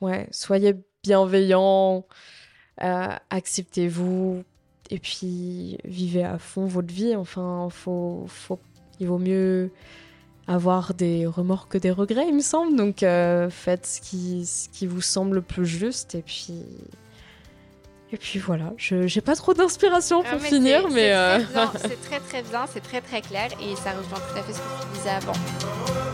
ouais, soyez bienveillants, euh, acceptez-vous et puis vivez à fond votre vie. Enfin, faut, faut, il vaut mieux avoir des remords que des regrets, il me semble. Donc euh, faites ce qui, ce qui vous semble le plus juste et puis. Et puis voilà, je j'ai pas trop d'inspiration pour mais finir, mais. c'est euh, très très très bien, c'est très très clair et ça rejoint tout à fait ce que tu disais avant.